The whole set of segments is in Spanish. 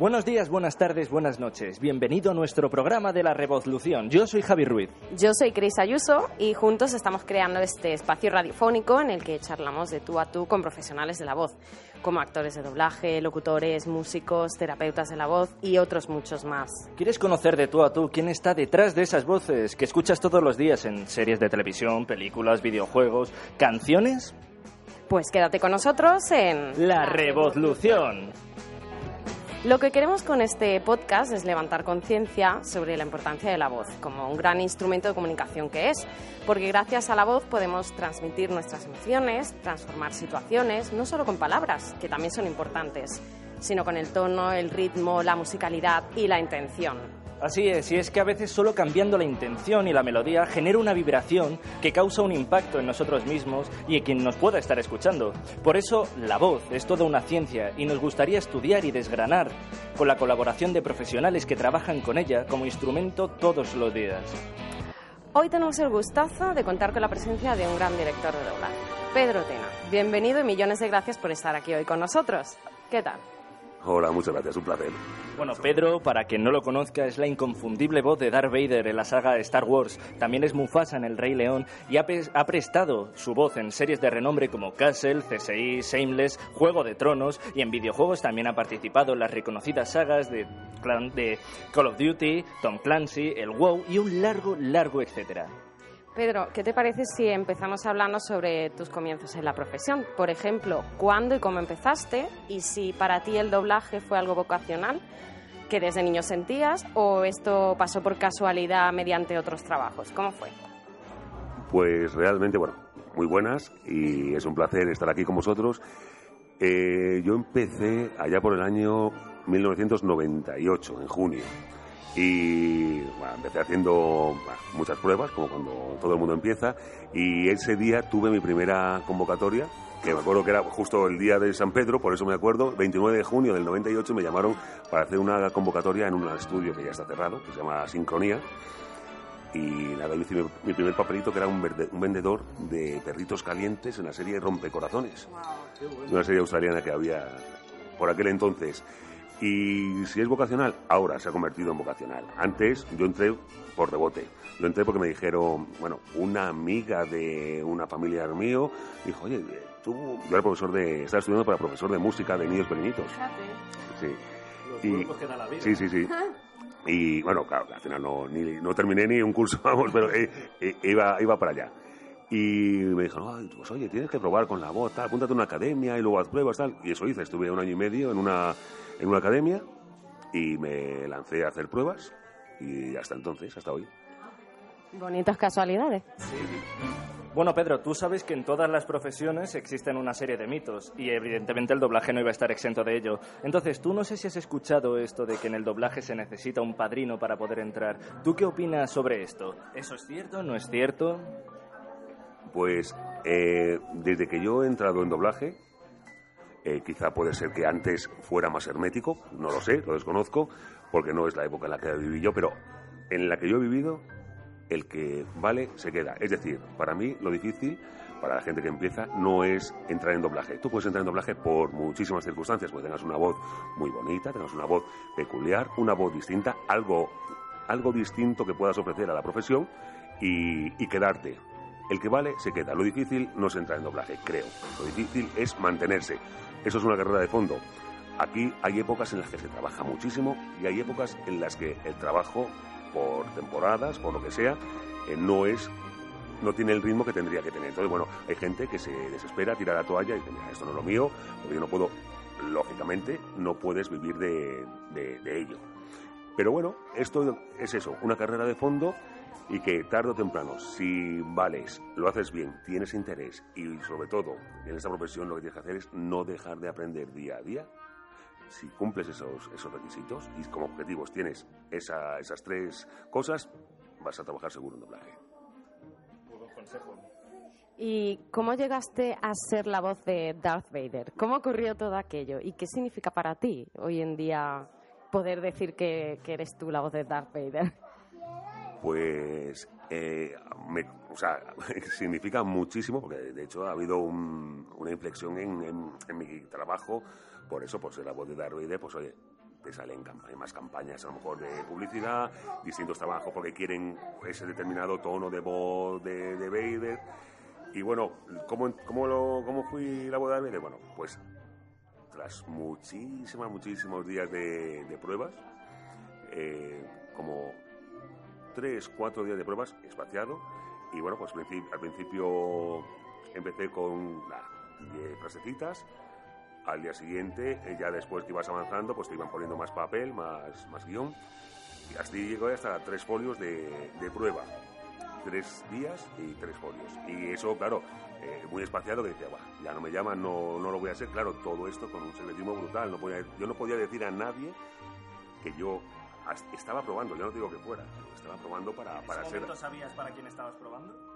Buenos días, buenas tardes, buenas noches. Bienvenido a nuestro programa de la Revolución. Yo soy Javi Ruiz. Yo soy Cris Ayuso y juntos estamos creando este espacio radiofónico en el que charlamos de tú a tú con profesionales de la voz, como actores de doblaje, locutores, músicos, terapeutas de la voz y otros muchos más. ¿Quieres conocer de tú a tú quién está detrás de esas voces que escuchas todos los días en series de televisión, películas, videojuegos, canciones? Pues quédate con nosotros en La Revolución. Lo que queremos con este podcast es levantar conciencia sobre la importancia de la voz como un gran instrumento de comunicación que es, porque gracias a la voz podemos transmitir nuestras emociones, transformar situaciones, no solo con palabras, que también son importantes, sino con el tono, el ritmo, la musicalidad y la intención. Así es, y es que a veces solo cambiando la intención y la melodía genera una vibración que causa un impacto en nosotros mismos y en quien nos pueda estar escuchando. Por eso, la voz es toda una ciencia y nos gustaría estudiar y desgranar con la colaboración de profesionales que trabajan con ella como instrumento todos los días. Hoy tenemos el gustazo de contar con la presencia de un gran director de doblaje, Pedro Tena. Bienvenido y millones de gracias por estar aquí hoy con nosotros. ¿Qué tal? Hola, muchas gracias, un placer. Bueno, Pedro, para quien no lo conozca, es la inconfundible voz de Darth Vader en la saga Star Wars. También es Mufasa en El Rey León y ha, ha prestado su voz en series de renombre como Castle, CSI, Shameless, Juego de Tronos y en videojuegos también ha participado en las reconocidas sagas de, de Call of Duty, Tom Clancy, el WoW y un largo, largo etcétera. Pedro, ¿qué te parece si empezamos hablando sobre tus comienzos en la profesión? Por ejemplo, ¿cuándo y cómo empezaste? Y si para ti el doblaje fue algo vocacional que desde niño sentías o esto pasó por casualidad mediante otros trabajos. ¿Cómo fue? Pues realmente, bueno, muy buenas y es un placer estar aquí con vosotros. Eh, yo empecé allá por el año 1998, en junio. Y bueno, empecé haciendo muchas pruebas, como cuando todo el mundo empieza, y ese día tuve mi primera convocatoria, que me acuerdo que era justo el día de San Pedro, por eso me acuerdo, 29 de junio del 98 me llamaron para hacer una convocatoria en un estudio que ya está cerrado, que se llama Sincronía, y nada, hice mi, primer papelito que era un, un, vendedor de perritos calientes en la serie Rompecorazones, una serie australiana que había por aquel entonces. Y si es vocacional, ahora se ha convertido en vocacional. Antes yo entré por rebote. Yo entré porque me dijeron, bueno, una amiga de una familia mío dijo, oye, tú, yo era profesor de, estaba estudiando para profesor de música de niños pequeñitos. Sí. y, Sí, sí, sí. Y bueno, claro, al final no, ni, no terminé ni un curso, vamos, pero eh, eh, iba, iba para allá. Y me dijo, pues oye, tienes que probar con la voz, tal, apúntate a una academia y luego haz pruebas, tal. Y eso hice, estuve un año y medio en una en una academia y me lancé a hacer pruebas y hasta entonces, hasta hoy. Bonitas casualidades. Bueno, Pedro, tú sabes que en todas las profesiones existen una serie de mitos y evidentemente el doblaje no iba a estar exento de ello. Entonces, tú no sé si has escuchado esto de que en el doblaje se necesita un padrino para poder entrar. ¿Tú qué opinas sobre esto? ¿Eso es cierto? ¿No es cierto? Pues eh, desde que yo he entrado en doblaje, eh, quizá puede ser que antes fuera más hermético, no lo sé, lo desconozco, porque no es la época en la que viví yo, pero en la que yo he vivido, el que vale se queda. Es decir, para mí lo difícil, para la gente que empieza, no es entrar en doblaje. Tú puedes entrar en doblaje por muchísimas circunstancias, porque tengas una voz muy bonita, tengas una voz peculiar, una voz distinta, algo, algo distinto que puedas ofrecer a la profesión y, y quedarte. El que vale se queda. Lo difícil no es entrar en doblaje, creo. Lo difícil es mantenerse. Eso es una carrera de fondo. Aquí hay épocas en las que se trabaja muchísimo y hay épocas en las que el trabajo, por temporadas, por lo que sea, eh, no es no tiene el ritmo que tendría que tener. Entonces, bueno, hay gente que se desespera, tira la toalla y dice, mira, esto no es lo mío, porque yo no puedo, lógicamente, no puedes vivir de, de ello. Pero bueno, esto es eso, una carrera de fondo y que tarde o temprano, si vales, lo haces bien, tienes interés y sobre todo en esta profesión lo que tienes que hacer es no dejar de aprender día a día. Si cumples esos, esos requisitos y como objetivos tienes esa, esas tres cosas, vas a trabajar seguro en doblaje. consejo. ¿Y cómo llegaste a ser la voz de Darth Vader? ¿Cómo ocurrió todo aquello? ¿Y qué significa para ti hoy en día poder decir que, que eres tú la voz de Darth Vader? Pues eh, o sea, significa muchísimo, porque de hecho ha habido una inflexión en, mi trabajo, por eso, ser la voz de Darth pues oye, te salen más campañas a lo mejor de publicidad, distintos trabajos porque quieren ese determinado tono de voz de, de Vader. Y bueno, ¿cómo, cómo, lo, ¿cómo fui la boda de Vader? Bueno, pues tras muchísimos, muchísimos días de, pruebas, eh, como tres, cuatro días de pruebas, espaciado, y bueno, pues al principio empecé con las frasecitas, al día siguiente, eh, ya después que ibas avanzando, pues te iban poniendo más papel, más, más guion, y así llegó hasta tres folios de, de prueba tres días y tres folios. Y eso, claro, eh, muy espaciado que decía, ya no me llaman, no, no lo voy a hacer. Claro, todo esto con un secretismo brutal. No podía, yo no podía decir a nadie que yo estaba probando. Yo no digo que fuera, estaba probando para, para ser. sabías para quién estabas probando?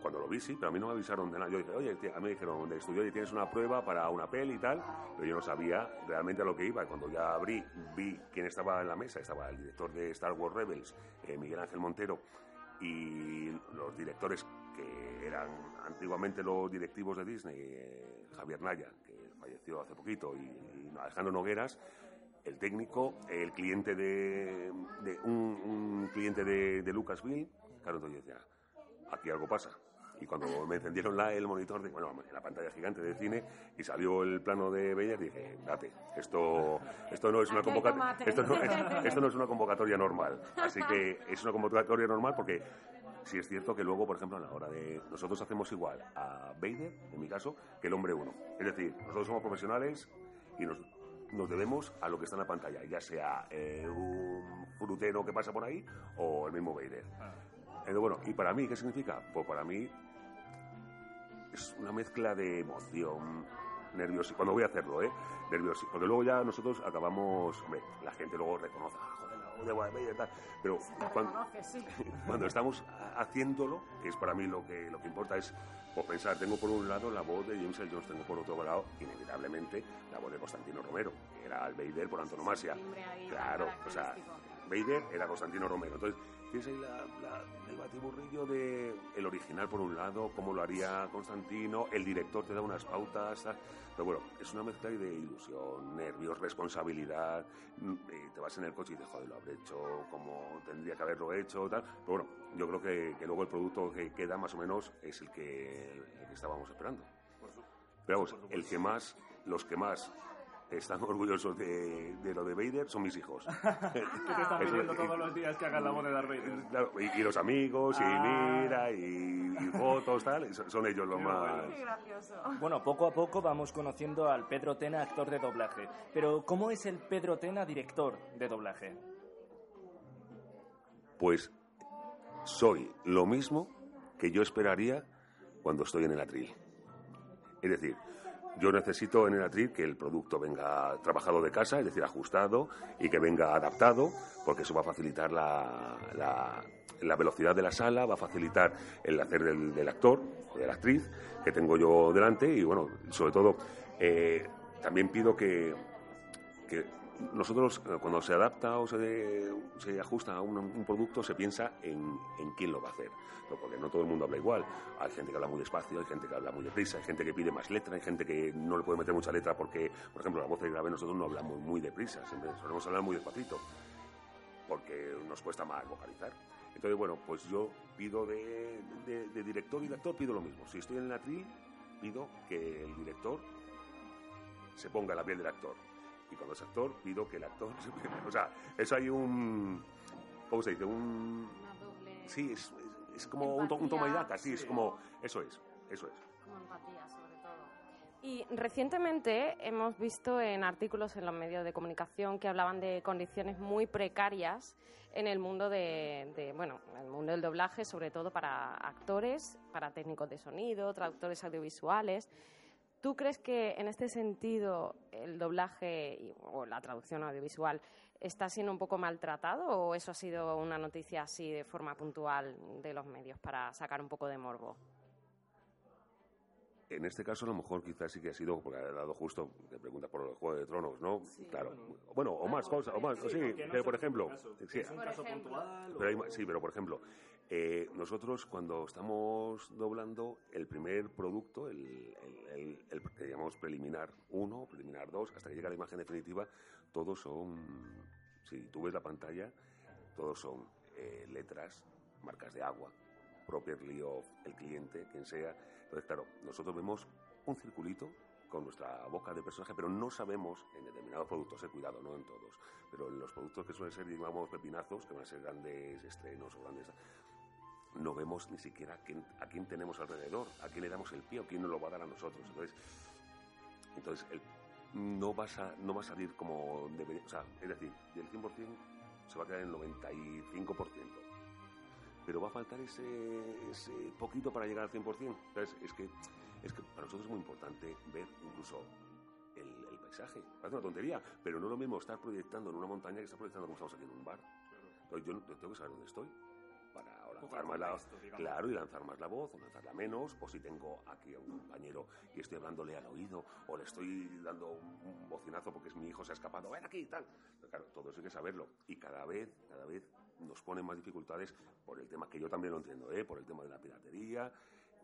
Cuando lo vi, sí, pero a mí no me avisaron de nada. Yo dije, oye, a mí me dijeron de estudio y tienes una prueba para una peli y tal, pero yo no sabía realmente a lo que iba. Y cuando ya abrí, vi quién estaba en la mesa. Estaba el director de Star Wars Rebels, eh, Miguel Ángel Montero, y los directores que eran antiguamente los directivos de Disney, eh, Javier Naya, que falleció hace poquito, y, Alejandro Nogueras, el técnico, el cliente de, un, cliente de, de Lucasville, claro, entonces yo decía, aquí algo pasa y cuando me encendieron la, el monitor, de, bueno, la pantalla gigante de cine y salió el plano de Bayer, dije, date, esto, esto, no es una convocatoria, esto, no, esto no es una convocatoria normal. Así que es una convocatoria normal porque sí es cierto que luego, por ejemplo, a la hora de... Nosotros hacemos igual a Vader, en mi caso, que el hombre uno. Es decir, nosotros somos profesionales y nos, nos debemos a lo que está en la pantalla, ya sea eh, un frutero que pasa por ahí o el mismo Vader. Ah. bueno, ¿y para mí qué significa? Pues para mí es una mezcla de emoción, nervioso. Cuando voy a hacerlo, ¿eh? Nervioso. Porque luego ya nosotros acabamos. Hombre, la gente luego reconoce, de Guadalajara y tal. Pero cuando, cuando, estamos haciéndolo, que es para mí lo que, lo que importa, es pues, pensar, tengo por un lado la voz de James L. Jones, tengo por otro lado, inevitablemente, la voz de Constantino Romero, que era el Vader por antonomasia. Claro, o sea, Vader era Constantino Romero. Entonces, tienes ahí el batiburrillo de el original por un lado, cómo lo haría Constantino, el director te da unas pautas, pero bueno, es una mezcla de ilusión, nervios, responsabilidad, mm, te vas en el coche y dices, joder, lo habré hecho como tendría que haberlo hecho, tal, pero bueno, yo creo que, luego el producto que queda más o menos es el que, el que estábamos esperando. Pero vamos, el que más, los que más están orgullosos de, de, lo de Vader son mis hijos. que te están pidiendo todos los días que hagan la voz de Darth Vader. y, los amigos, y ah. mira, y, fotos, tal, son ellos los más... Bueno, poco a poco vamos conociendo al Pedro Tena, actor de doblaje. Pero, ¿cómo es el Pedro Tena, director de doblaje? Pues soy lo mismo que yo esperaría cuando estoy en el atril. Es decir, yo necesito en el atril que el producto venga trabajado de casa, es decir, ajustado y que venga adaptado, porque eso va a facilitar la, la, velocidad de la sala, va a facilitar el hacer del, actor, de la actriz que tengo yo delante y, bueno, sobre todo, eh, también pido que, que nosotros eh, cuando se adapta o se, se ajusta a un, producto se piensa en, en, quién lo va a hacer, porque no todo el mundo habla igual. Hay gente que habla muy despacio, hay gente que habla muy deprisa, hay gente que pide más letra, hay gente que no le puede meter mucha letra porque, por ejemplo, la voz de grave nosotros no hablamos muy deprisa, siempre solemos hablar muy despacito, porque nos cuesta más vocalizar. Entonces, bueno, pues yo pido de, de, director y de actor, pido lo mismo. Si estoy en el atril, pido que el director se ponga la piel del actor y cuando es actor pido que el actor o sea eso hay un cómo se dice un sí es, es, como un, un, toma y daca sí, es como eso es eso es. Como empatía sobre todo. Y recientemente hemos visto en artículos en los medios de comunicación que hablaban de condiciones muy precarias en el mundo de, de bueno, en el mundo del doblaje, sobre todo para actores, para técnicos de sonido, traductores audiovisuales. ¿Tú crees que en este sentido el doblaje o la traducción audiovisual está siendo un poco maltratado o eso ha sido una noticia así de forma puntual de los medios para sacar un poco de morbo? En este caso, a lo mejor quizás sí que ha sido, porque ha dado justo, te pregunta por el Juego de Tronos, ¿no? claro. Bueno, o más cosas, o más, sí, pero por ejemplo. sí, es un caso puntual. sí, pero por ejemplo, Eh, nosotros cuando estamos doblando el primer producto, el, el, el, que llamamos preliminar 1, preliminar 2, hasta que llega la imagen definitiva, todos son, si tú ves la pantalla, todos son eh, letras, marcas de agua, properly of el cliente, quien sea. Entonces, claro, nosotros vemos un circulito con nuestra boca de personaje, pero no sabemos en determinados productos, he cuidado, no en todos, pero en los productos que suelen ser, digamos, pepinazos, que van a ser grandes estrenos o grandes no vemos ni siquiera a quién, a quién tenemos alrededor, a quién le damos el pie o quién nos lo va a dar a nosotros. Entonces, entonces el, no, vas a, no va a salir como debería. O sea, es decir, del 100% se va a quedar en el 95%. Pero va a faltar ese, ese poquito para llegar al 100%. Entonces, es que, es que para nosotros es muy importante ver incluso el, el, paisaje. Parece una tontería, pero no es lo mismo estar proyectando en una montaña que estar proyectando como estamos aquí en un bar. Entonces, yo, yo tengo que saber dónde estoy lanzar más la voz, claro, y lanzar más la voz, o lanzarla menos, o si tengo aquí a un compañero y estoy hablándole al oído, o le estoy dando un bocinazo porque es mi hijo se ha escapado, ven aquí y tal. Pero claro, todo eso hay que saberlo. Y cada vez, cada vez nos ponen más dificultades por el tema que yo también lo entiendo, ¿eh? por el tema de la piratería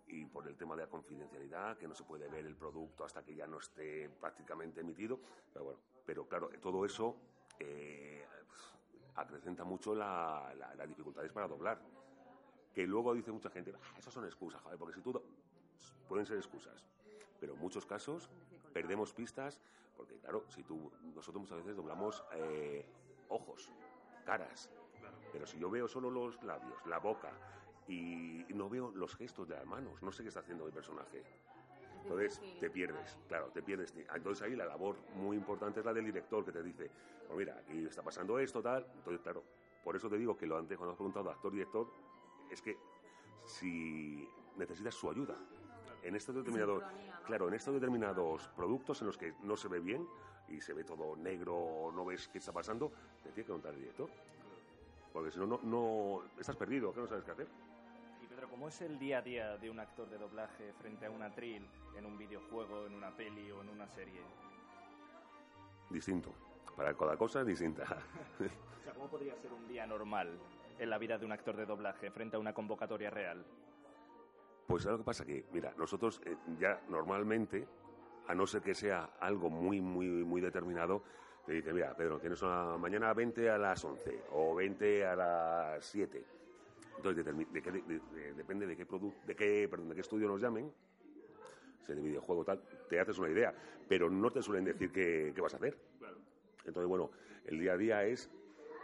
y por el tema de la confidencialidad, que no se puede ver el producto hasta que ya no esté prácticamente emitido. Pero bueno, pero claro, todo eso eh, acrecenta mucho la, la, las dificultades para doblar. Que luego dice mucha gente, ah, esas son excusas, joder, porque si tú... Pueden ser excusas, pero en muchos casos perdemos pistas, porque claro, si tú, nosotros muchas veces doblamos eh, ojos, caras, pero si yo veo solo los labios, la boca, y no veo los gestos de las manos, no sé qué está haciendo mi personaje. Entonces te pierdes, claro, te pierdes. Entonces ahí la labor muy importante es la del director que te dice, pues mira, aquí está pasando esto, tal. Entonces, claro, por eso te digo que lo antes cuando has preguntado actor-director, es que si necesitas su ayuda. En estos determinados, claro, en estos determinados productos en los que no se ve bien y se ve todo negro o no ves qué está pasando, te tiene que preguntar el director. Porque si no, no, no estás perdido, que no sabes qué hacer. Y Pedro, ¿cómo es el día a día de un actor de doblaje frente a un atril en un videojuego, en una peli o en una serie? Distinto. Para cada cosa es distinta. o sea, ¿cómo podría ser un día normal en la vida de un actor de doblaje frente a una convocatoria real? Pues lo que pasa que, mira, nosotros eh, ya normalmente, a no ser que sea algo muy, muy, muy determinado, te dice, mira, Pedro, tienes una mañana 20 a las 11 o 20 a las 7. Entonces, de, de, de, de, depende de qué, de, qué, perdón, de qué estudio nos llamen, sea de videojuego tal, te haces una idea, pero no te suelen decir qué, qué vas a hacer. Claro. Entonces, bueno, el día a día es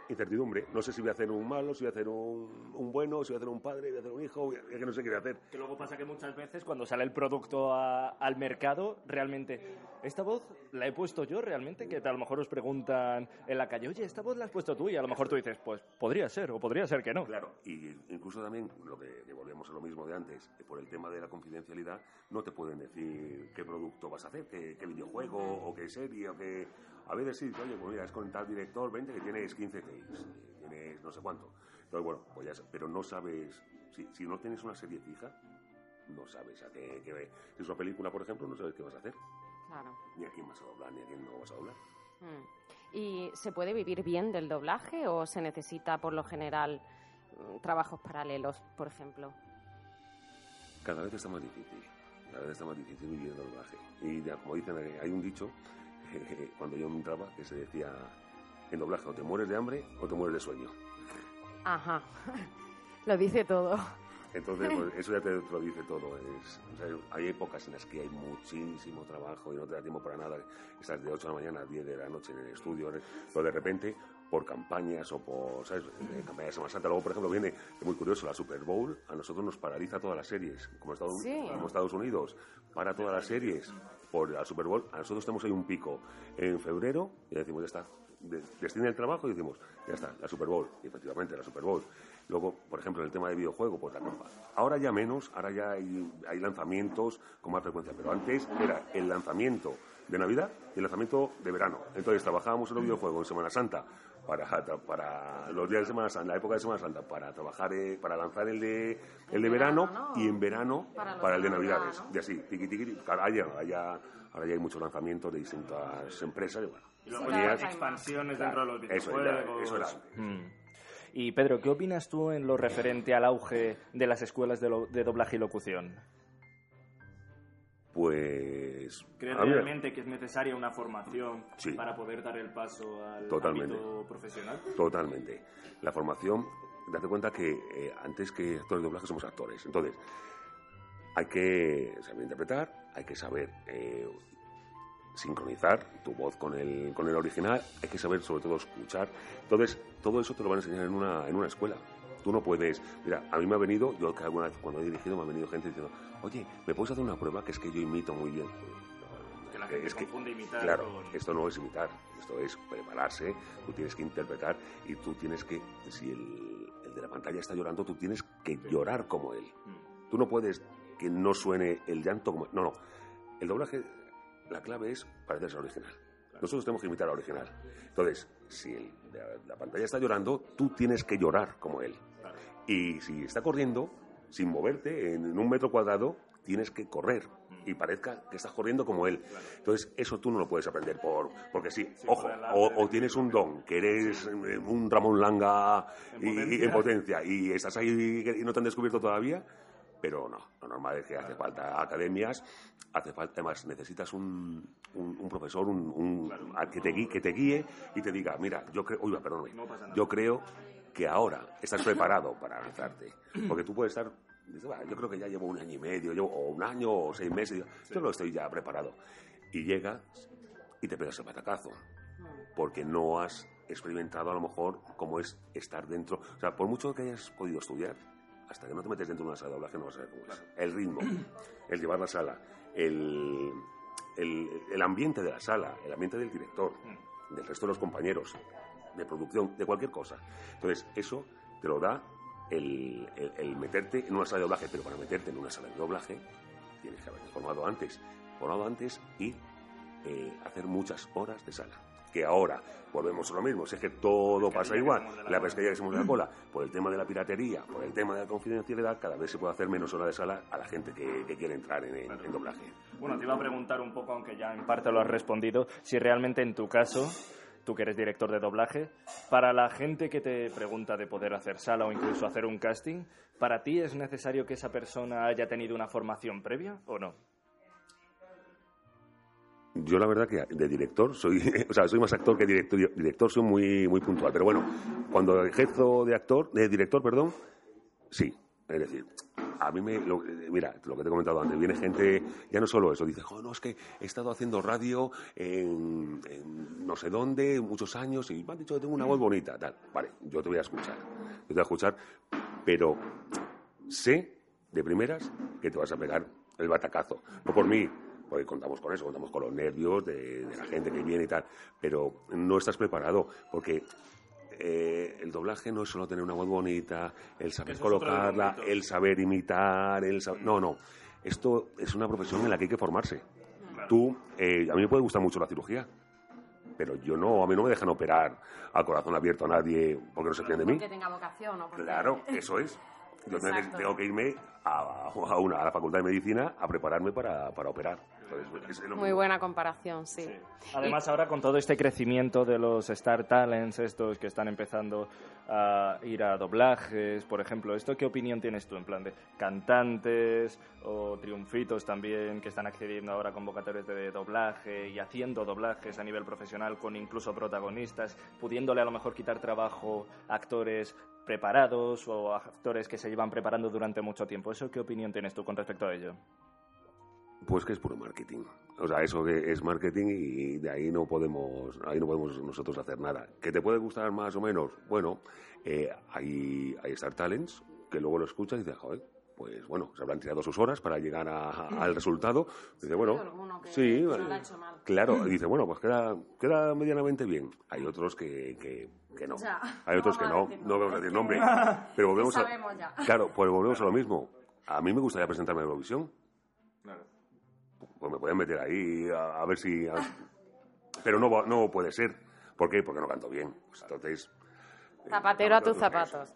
incertidumbre. No sé si voy a hacer un malo, si voy a hacer un, un bueno, si voy a hacer un padre, voy a hacer un hijo, es que no sé qué voy a hacer. Que luego pasa que muchas veces cuando sale el producto a, al mercado, realmente, ¿esta voz la he puesto yo realmente? Que a lo mejor os preguntan en la calle, oye, ¿esta voz la has puesto tú? Y a lo mejor tú dices, pues podría ser, o podría ser que no. Claro, y incluso también, lo que, que volvemos a lo mismo de antes, que por el tema de la confidencialidad, no te pueden decir qué producto vas a hacer, qué, qué videojuego, o qué serie, o qué... A veces sí, oye, pues mira, es con tal director, vente que tienes 15 takes, tienes no sé cuánto. Entonces, bueno, pues ya, pero no sabes, si, si no tienes una serie fija, no sabes a qué, qué, Si es una película, por ejemplo, no sabes qué vas a hacer. Claro. Ni a quién vas a doblar, ni a quién no vas a doblar. Mm. ¿Y se puede vivir bien del doblaje o se necesita, por lo general, trabajos paralelos, por ejemplo? Cada vez está más difícil. Cada vez está más difícil vivir del doblaje. Y ya, como dicen, hay un dicho cuando yo entraba que se decía en doblaje o te mueres de hambre o te mueres de sueño. Ajá, lo dice todo. Entonces, pues, eso ya te, lo dice todo. Es, o sea, hay épocas en las que hay muchísimo trabajo y no te da tiempo para nada. Estás de 8 de la mañana a 10 de la noche en el estudio, pero de repente, por campañas o por, ¿sabes? De campañas de Semana Santa. Luego, por ejemplo, viene, es muy curioso, la Super Bowl a nosotros nos paraliza todas las series. Como Estados, Sí. como Estados Unidos, para todas las series por la Super Bowl. A nosotros tenemos ahí un pico en febrero y decimos, ya está. De- Destina el trabajo y decimos, ya está, la Super Bowl. Y efectivamente, la Super Bowl. Luego, por ejemplo, en el tema de videojuego, pues la campa. Ahora ya menos, ahora ya hay, hay lanzamientos con más frecuencia, pero antes era el lanzamiento de Navidad y el lanzamiento de verano. Entonces trabajábamos en los videojuegos en Semana Santa para, para los días de Semana Santa, la época de Semana Santa, para trabajar, eh, para lanzar el de, el de verano, verano, ¿no? y en verano Para el de de Navidad, Navidades. ¿no? Y así, tiqui, tiqui. Ahora ya, ahora ya, ahora ya hay muchos lanzamientos de distintas empresas y bueno. Y luego Sí, ya expansiones Claro, dentro de los eso era- videojuegos. eso era. Mm. Y Pedro, ¿qué opinas tú en lo referente al auge de las escuelas de, lo- de doblaje y locución? Pues... ¿Crees a ver, realmente que es necesaria una formación Sí. para poder dar el paso al Totalmente. ámbito profesional? Totalmente. La formación, date cuenta que eh, antes que actores de doblaje somos actores. Entonces, hay que saber interpretar, hay que saber eh, sincronizar tu voz con el, con el original, hay que saber sobre todo escuchar. Entonces, todo eso te lo van a enseñar en una, en una escuela. Tú no puedes, mira, a mí me ha venido, yo que alguna vez cuando he dirigido me ha venido gente diciendo, oye, ¿me puedes hacer una prueba? Que es que yo imito muy bien. Que la gente Es que- imitar Claro, con- esto no es imitar, esto es prepararse, tú tienes que interpretar y tú tienes que, si el, el de la pantalla está llorando, tú tienes que llorar como él. Mm. Tú no puedes que no suene el llanto como... No, no. El doblaje, la clave es parecerse al original. Nosotros tenemos que imitar al original. Entonces, si el de la, la pantalla está llorando, tú tienes que llorar como él. Y si está corriendo, sin moverte, en un metro cuadrado, tienes que correr y parezca que estás corriendo como él. Entonces, eso tú no lo puedes aprender por porque sí. Ojo, o, tienes un don, que eres eh, un Ramón Langa En y- potencia. en potencia y estás ahí y no te han descubierto todavía, pero no, lo normal es que hace falta academias, hace falta, además necesitas un, un, un profesor, un, que, te guíe, que te guíe y te diga, mira, yo creo, uy, perdóname, No yo creo que ahora estás preparado para lanzarte, porque tú puedes estar, dices, "Bah, yo creo que ya llevo un año y medio, llevo, o un año o seis meses, yo que estoy ya preparado, y llegas y te pegas el patacazo porque no has experimentado a lo mejor cómo es estar dentro. O sea, por mucho que hayas podido estudiar, hasta que no te metes dentro de una sala de doblaje no vas a saber cómo es. El ritmo, el llevar la sala, el, el, el ambiente de la sala, el ambiente del director, del resto de los compañeros, de producción, de cualquier cosa. Entonces, eso te lo da el, el- el meterte en una sala de doblaje, pero para meterte en una sala de doblaje tienes que haberte formado antes, formado antes y eh, hacer muchas horas de sala. Que ahora volvemos a lo mismo, si es que todo pasa igual, la pescadilla que se muerde la cola, por el tema de la piratería, por el tema de la confidencialidad, cada vez se puede hacer menos horas de sala a la gente que, que quiere entrar en, en- en doblaje. Bueno, te iba a preguntar un poco, aunque ya en parte lo has respondido, si realmente en tu caso, tú que eres director de doblaje, para la gente que te pregunta de poder hacer sala o incluso hacer un casting, ¿para ti es necesario que esa persona haya tenido una formación previa o no? Yo la verdad que de director soy, o sea, soy más actor que director, director soy muy muy puntual, pero bueno, cuando ejerzo de actor, de director, perdón, sí, es decir, a mí me, mira, lo que te he comentado antes, viene gente, ya no solo eso, dice, "Jo, no, es que he estado haciendo radio en, no sé dónde, muchos años, y me han dicho que tengo una voz bonita, tal, vale, yo te voy a escuchar, yo te voy a escuchar, pero sé de primeras que te vas a pegar el batacazo. No por mí, porque contamos con eso, contamos con los nervios de la gente que viene y tal, pero no estás preparado porque eh, el doblaje no es solo tener una voz bonita, el saber Eso colocarla, el saber imitar, el sab- No, no. Esto es una profesión en la que hay que formarse. Tú, eh, a mí me puede gustar mucho la cirugía, pero yo no, a mí no me dejan operar a corazón abierto a nadie porque no se fían de mí. Que tenga vocación o porque- Claro, eso es. Yo tengo que- Exacto. tengo que irme a, a una, a la Facultad de Medicina a prepararme para, para operar. Entonces, es lo Muy buena comparación, sí. Además, ahora con todo este crecimiento de los Star Talents, estos que están empezando a ir a doblajes, por ejemplo, ¿esto qué opinión tienes tú en plan de cantantes o triunfitos también que están accediendo ahora a convocatorias de doblaje y haciendo doblajes a nivel profesional con incluso protagonistas, pudiéndole a lo mejor quitar trabajo a actores preparados o a actores que se llevan preparando durante mucho tiempo? ¿Eso qué opinión tienes tú con respecto a ello? Pues que es puro marketing. O sea, eso que es marketing y de ahí no podemos, ahí no podemos nosotros hacer nada. ¿Que te puede gustar más o menos? Bueno, eh, hay, hay Star Talents que luego lo escuchas y dices, joder, pues bueno, se habrán tirado sus horas para llegar a- a- al resultado. Dice, bueno, sí, no lo ha hecho mal. claro, y dice, bueno, pues queda, queda medianamente bien. Hay otros que, que, que no. Ya, Hay otros no que no, a decir no vamos a decir nombre. Pero volvemos a, ya. Claro, pues volvemos a lo mismo. A mí me gustaría presentarme en Eurovisión. Pues me pueden meter ahí a, a ver si... a- Pero no, va- no puede ser. ¿Por qué? Porque no canto bien. Pues entonces... Zapatero a tus zapatos.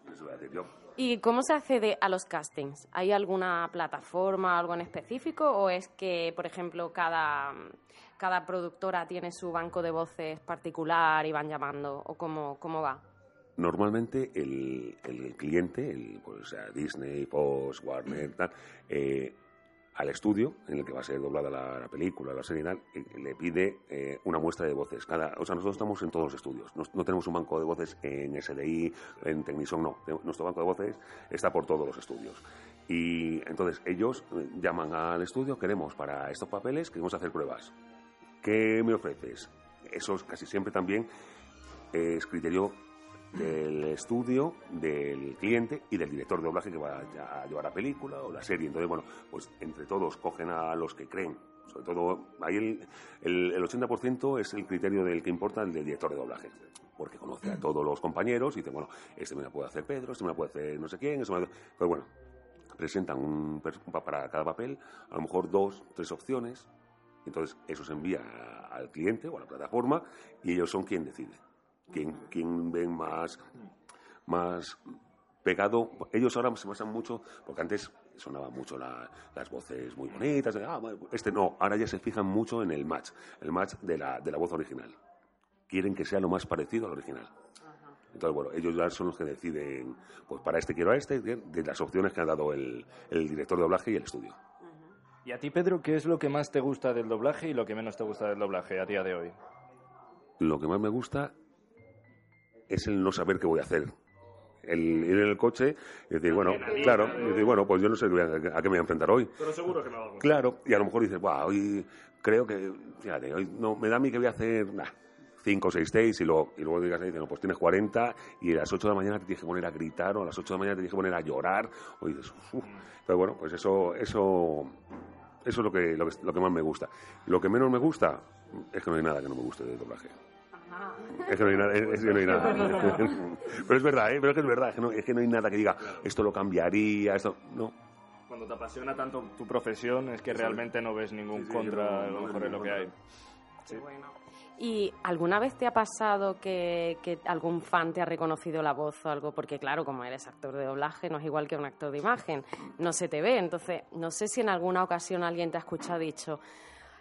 ¿Y cómo se accede a los castings? ¿Hay alguna plataforma, algo en específico? ¿O es que, por ejemplo, cada, cada productora tiene su banco de voces particular y van llamando? ¿O cómo, cómo va? Normalmente el, el cliente, el, pues, Disney, Fox, Warner, tal, eh, al estudio en el que va a ser doblada la, película, la serie y eh, le pide eh, una muestra de voces. Cada, o sea, nosotros estamos en todos los estudios. No, tenemos un banco de voces en SDI, en Technison, no. Nuestro banco de voces está por todos los estudios. Y entonces ellos eh, llaman al estudio, queremos para estos papeles, queremos hacer pruebas. ¿Qué me ofreces? Eso casi siempre también es criterio del estudio, del cliente y del director de doblaje que va a llevar la película o la serie. Entonces, bueno, pues entre todos cogen a los que creen. Sobre todo, ahí el, el, 80% es el criterio del que importa, el del director de doblaje. Porque conoce a todos los compañeros y dice, bueno, este me la puede hacer Pedro, este me la puede hacer no sé quién, este me Pero bueno, presentan un, para cada papel, a lo mejor dos, tres opciones. Entonces, eso se envía al cliente o a la plataforma y ellos son quien decide quién, ven más, más pegado. Ellos ahora se basan mucho, porque antes sonaban mucho las voces muy bonitas, ah, este no, ahora ya se fijan mucho en el match, el match de la, de la voz original. Quieren que sea lo más parecido al original. Entonces, bueno, ellos ya son los que deciden, pues para este quiero a este, de las opciones que ha dado el, el director de doblaje y el estudio. ¿Y a ti, Pedro, qué es lo que más te gusta del doblaje y lo que menos te gusta del doblaje a día de hoy? Lo que más me gusta es el no saber qué voy a hacer. El ir en el coche y decir, bueno, claro, y decir, bueno, pues yo no sé a, qué me voy a enfrentar hoy. Pero seguro que me va a Claro, y a lo mejor dices, wow, hoy creo que, fíjate, hoy no, me da a mí que voy a hacer, nah, cinco o seis days y luego, y luego digas, no, pues tienes 40 y a las 8 de la mañana te tienes que poner a gritar o a las 8 de la mañana te tienes que poner a llorar. O dices, Uf. Pero bueno, pues eso, eso, eso es lo que, lo que, lo que más me gusta. Lo que menos me gusta es que no hay nada que no me guste del doblaje. Es que no hay nada. Es que no hay nada. Pero es verdad, ¿eh? Pero es que es verdad. Es que, no, es que no hay nada que diga, esto lo cambiaría, esto. No. Cuando te apasiona tanto tu profesión, es que realmente no ves ningún contra, a lo mejor es lo que hay. Sí. Bueno. ¿Y alguna vez te ha pasado que, que, algún fan te ha reconocido la voz o algo? Porque claro, como eres actor de doblaje, no es igual que un actor de imagen, no se te ve. Entonces, no sé si en alguna ocasión alguien te ha escuchado dicho,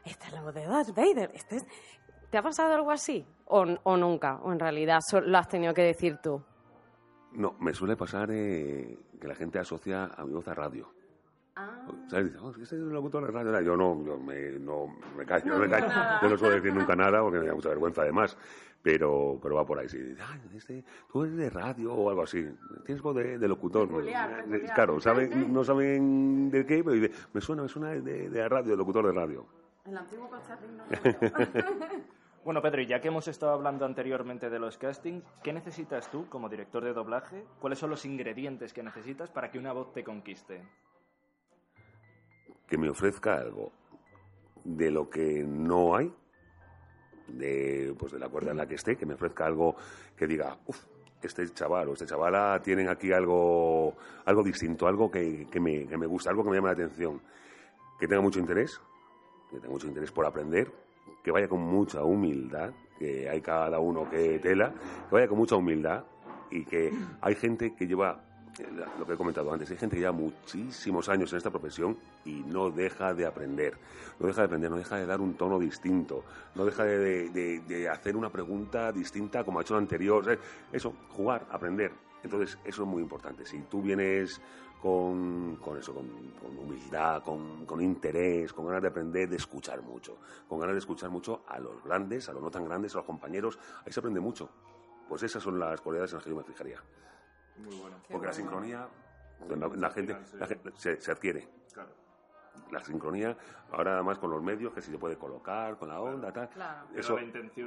esta es la voz de Darth Vader, este es... ¿Te ha pasado algo así? ¿O, nunca? ¿O en realidad lo has tenido que decir tú? No, me suele pasar eh, que la gente asocia a mi voz a radio. Ah. ¿Sabes? Dice, oh, es el locutor de radio. Yo no, yo me, no me callo, no me callo. Yo no suelo decir nunca nada porque me da mucha vergüenza además. Pero, pero va por ahí. Sí. Ay, este, tú eres de radio o algo así. Tienes voz de, locutor. Claro, saben, no saben de qué, pero dice, me suena, me suena de, de radio, de locutor de radio. El antiguo cacharrín. Bueno, Pedro, y ya que hemos estado hablando anteriormente de los castings, ¿qué necesitas tú como director de doblaje? ¿Cuáles son los ingredientes que necesitas para que una voz te conquiste? Que me ofrezca algo de lo que no hay, de, pues de la cuerda en la que esté, que me ofrezca algo que diga, uff, este chaval o este chavala tienen aquí algo, algo distinto, algo que, que, me, que me gusta, algo que me llame la atención, que tenga mucho interés, que tenga mucho interés por aprender que vaya con mucha humildad, que hay cada uno que tela, que vaya con mucha humildad y que hay gente que lleva, lo que he comentado antes, hay gente que lleva muchísimos años en esta profesión y no deja de aprender, no deja de aprender, no deja de dar un tono distinto, no deja de, hacer una pregunta distinta como ha hecho la anterior, eso, jugar, aprender. Entonces, eso es muy importante. Si tú vienes con, con eso, con, humildad, con, interés, con ganas de aprender, de escuchar mucho, con ganas de escuchar mucho a los grandes, a los no tan grandes, a los compañeros, ahí se aprende mucho. Pues esas son las cualidades en las que yo me fijaría. Muy bueno. Porque la sincronía, la, gente, se, se adquiere. Claro la sincronía, ahora además con los medios, que si se puede colocar, con la onda, tal. Eso,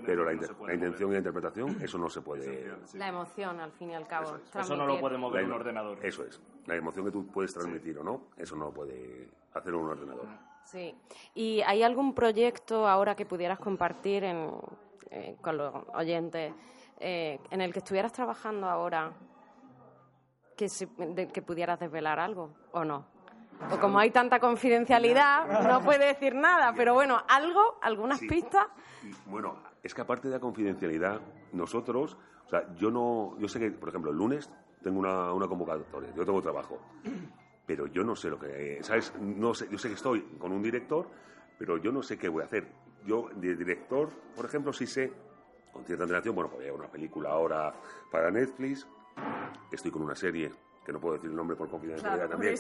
pero la, intención y la interpretación, eso no se puede. La emoción, al fin y al cabo. Eso, no lo puede mover un ordenador. Eso es. La emoción que tú puedes transmitir o no, eso no lo puede hacer un ordenador. Sí. ¿Y hay algún proyecto ahora que pudieras compartir en, eh, con los oyentes eh, en el que estuvieras trabajando ahora que, que pudieras desvelar algo o no? O como hay tanta confidencialidad, no puede decir nada, pero bueno, algo, algunas pistas. Bueno, es que aparte de la confidencialidad, nosotros, o sea, yo no, yo sé que, por ejemplo, el lunes tengo una, una convocatoria, yo tengo trabajo, pero yo no sé lo que, ¿sabes? No sé, yo sé que estoy con un director, pero yo no sé qué voy a hacer. Yo, de director, por ejemplo, sí sé con cierta antelación, bueno, pues voy a una película ahora para Netflix, estoy con una serie, que no puedo decir el nombre por confidencialidad también,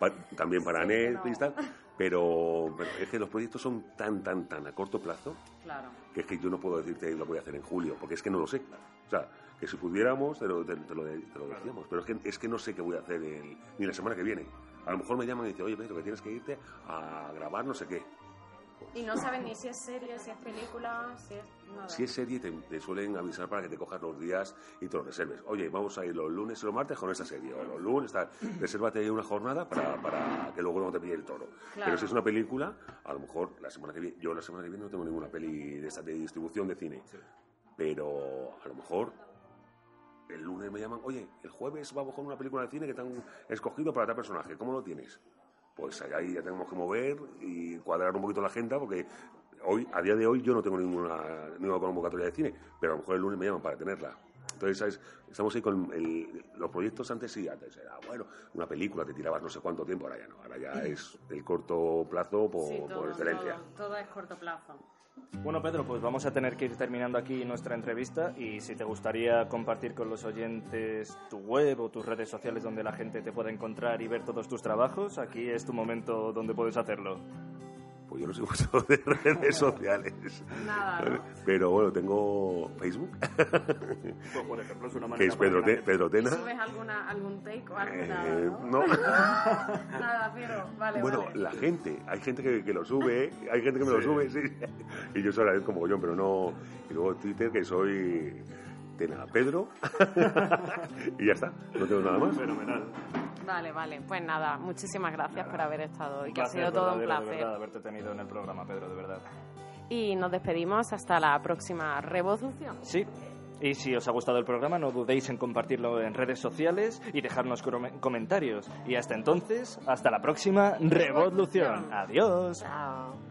pa- también para Netflix, tal, pero, pero es que los proyectos son tan, tan, tan a corto plazo Claro. que es que yo no puedo decirte lo voy a hacer en julio, porque es que no lo sé. O sea, que si pudiéramos, te lo, te, te lo, te lo decíamos, pero es que, es que no sé qué voy a hacer el- ni la semana que viene. A lo mejor me llaman y dicen, oye, Pedro, que tienes que irte a grabar no sé qué. Y no saben ni si es serie, si es película, si es nada. Si es serie, te, te suelen avisar para que te cojas los días y te los reserves. Oye, vamos a ir los lunes y los martes con esta serie, o los lunes, tal. Resérvate ahí una jornada para, para que luego no te pille el toro. Claro. Pero si es una película, a lo mejor la semana que viene, yo la semana que viene no tengo ninguna peli de esta de distribución de cine. Pero a lo mejor el lunes me llaman, oye, el jueves vamos con una película de cine que te han escogido para tal personaje, ¿cómo lo tienes? Pues ahí ya tenemos que mover y cuadrar un poquito la agenda porque hoy, a día de hoy, yo no tengo ninguna, ninguna convocatoria de cine, pero a lo mejor el lunes me llaman para tenerla. Entonces, ¿sabes? estamos ahí con el- los proyectos antes sí, antes era, bueno, una película, te tirabas no sé cuánto tiempo, ahora ya no, ahora ya es el corto plazo por, Sí, por todo, excelencia. todo, todo es corto plazo. Bueno, Pedro, pues vamos a tener que ir terminando aquí nuestra entrevista y si te gustaría compartir con los oyentes tu web o tus redes sociales donde la gente te pueda encontrar y ver todos tus trabajos, aquí es tu momento donde puedes hacerlo. Pues yo no soy mucho de redes sociales. Nada, ¿no? Pero bueno, tengo Facebook, Pues, por ejemplo, es una que manera es Pedro, Te- Pedro Tena. ¿Subes alguna, algún take o algo? Eh, ¿no? no. Nada, pero vale, Bueno, vale. la gente, hay gente que, que lo sube, hay gente que me lo sube, sí. Y yo soy como yo, pero no. Y luego Twitter, que soy Tena Pedro. y ya está, no tengo nada más. Fenomenal. Vale, vale. Pues nada, muchísimas gracias por haber estado hoy, que ha placer sido todo un verdadero, De placer. verdad, haberte tenido en el programa, Pedro, de verdad. Y nos despedimos hasta la próxima revolución. Sí. Y si os ha gustado el programa, no dudéis en compartirlo en redes sociales y dejarnos comentarios. Y hasta entonces, hasta la próxima revolución. Adiós. Chao.